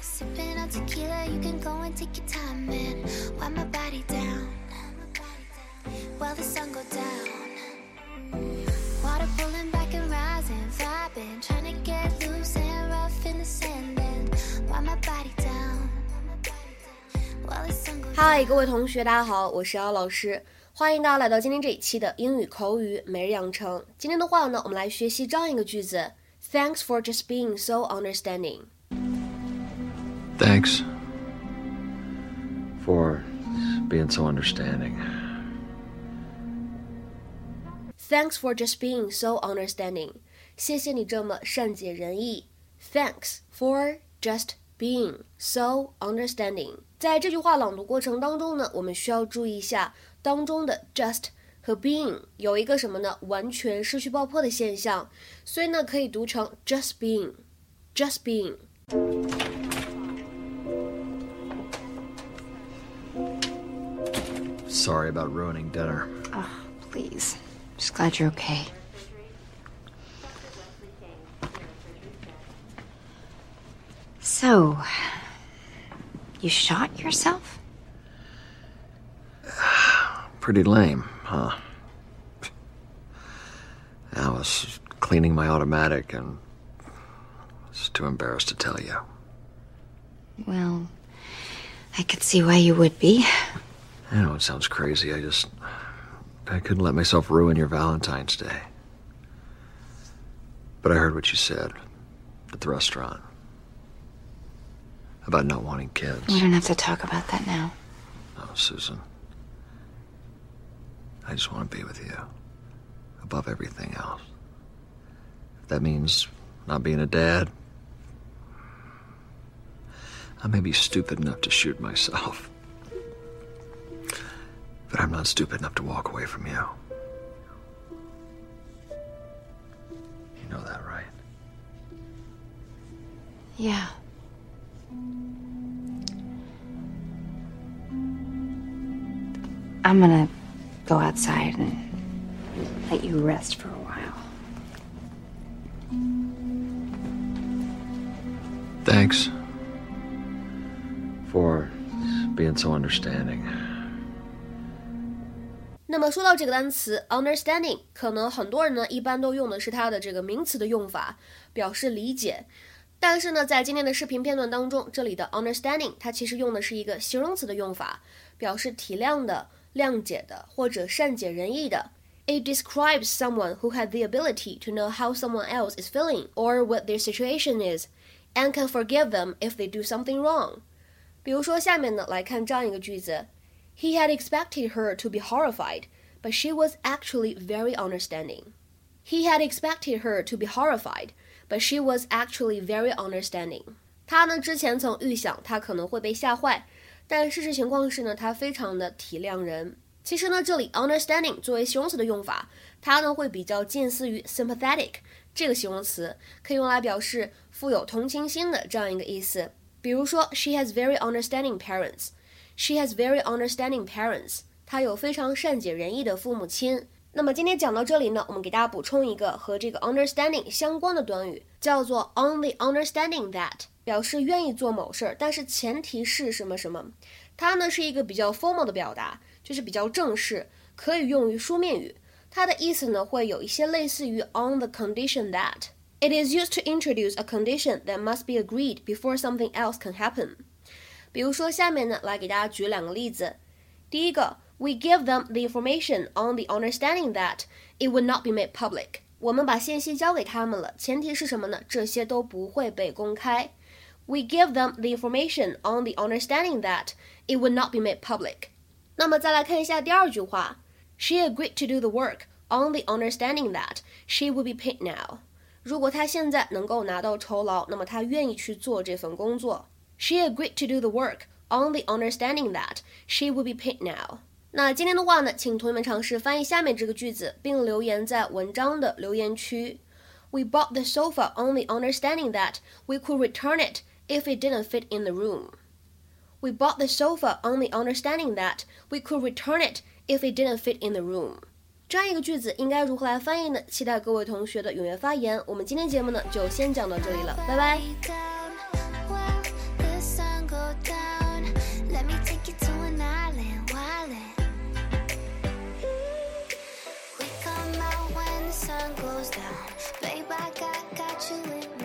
Sipping on tequila, you can go and take your time, man. Wind my body down while the sun go down. Water pulling back and rising, vibing, trying to get loose and rough in the sand. And wind my body down while the sun go down. 嗨，各位同学，大家好，我是姚老师，欢迎大家来到今天这一期的英语口语每日养成。今天的话呢，我们来学习这样一个句子：Thanks for just being so understanding。Thanks for being so understanding. Thanks for just being so understanding。谢谢你这么善解人意。Thanks for just being so understanding。在这句话朗读过程当中呢，我们需要注意一下当中的 just 和 being 有一个什么呢？完全失去爆破的现象，所以呢可以读成 just being，just being。 Sorry about ruining dinner. Oh, please. Just glad you're okay. So, you shot yourself? Pretty lame, huh? I was cleaning my automatic and was too embarrassed to tell you. Well, I could see why you would be. I know it sounds crazy. I just. I couldn't let myself ruin your Valentine's Day. But I heard what you said at the restaurant about not wanting kids. We don't have to talk about that now. Oh, Susan. I just want to be with you. Above everything else. If that means not being a dad, I may be stupid enough to shoot myself. But I'm not stupid enough to walk away from you. You know that, right? Yeah. I'm gonna go outside and let you rest for a while. Thanks for being so understanding. 那么说到这个单词 understanding，可能很多人呢一般都用的是它的这个名词的用法，表示理解。但是呢，在今天的视频片段当中，这里的 understanding 它其实用的是一个形容词的用法，表示体谅的、谅解的或者善解人意的。It describes someone who had the ability to know how someone else is feeling or what their situation is, and can forgive them if they do something wrong. 比如说下面呢，来看这样一个句子。He had expected her to be horrified, but she was actually very understanding. He had expected her to be horrified, but she was actually very understanding. 他呢之前曾预想她可能会被吓坏，但事实情况是呢，她非常的体谅人。其实呢，这里 understanding 作为形容词的用法，它呢会比较近似于 sympathetic 这个形容词，可以用来表示富有同情心的这样一个意思。比如说，She has very understanding parents. She has very understanding parents. 她有非常善解人意的父母亲。那么今天讲到这里呢，我们给大家补充一个和这个 understanding 相关的短语，叫做 on the understanding that，表示愿意做某事儿，但是前提是什么什么。它呢是一个比较 formal 的表达，就是比较正式，可以用于书面语。它的意思呢会有一些类似于 on the condition that。It is used to introduce a condition that must be agreed before something else can happen. 比如说，下面呢来给大家举两个例子。第一个，We give them the information on the understanding that it would not be made public。我们把信息交给他们了，前提是什么呢？这些都不会被公开。We give them the information on the understanding that it would not be made public。那么再来看一下第二句话，She agreed to do the work on the understanding that she would be paid now。如果她现在能够拿到酬劳，那么她愿意去做这份工作。 She agreed to do the work on the understanding that she would be paid now。那今天的话呢，请同学们尝试翻译下面这个句子，并留言在文章的留言区。We bought the sofa on the understanding that we could return it if it didn't fit in the room. We bought the sofa on the understanding that we could return it if it didn't fit in the room. 这样一个句子应该如何来翻译呢？期待各位同学的踊跃发言。我们今天节目呢就先讲到这里了，拜拜。 Down. Babe, I got, got you in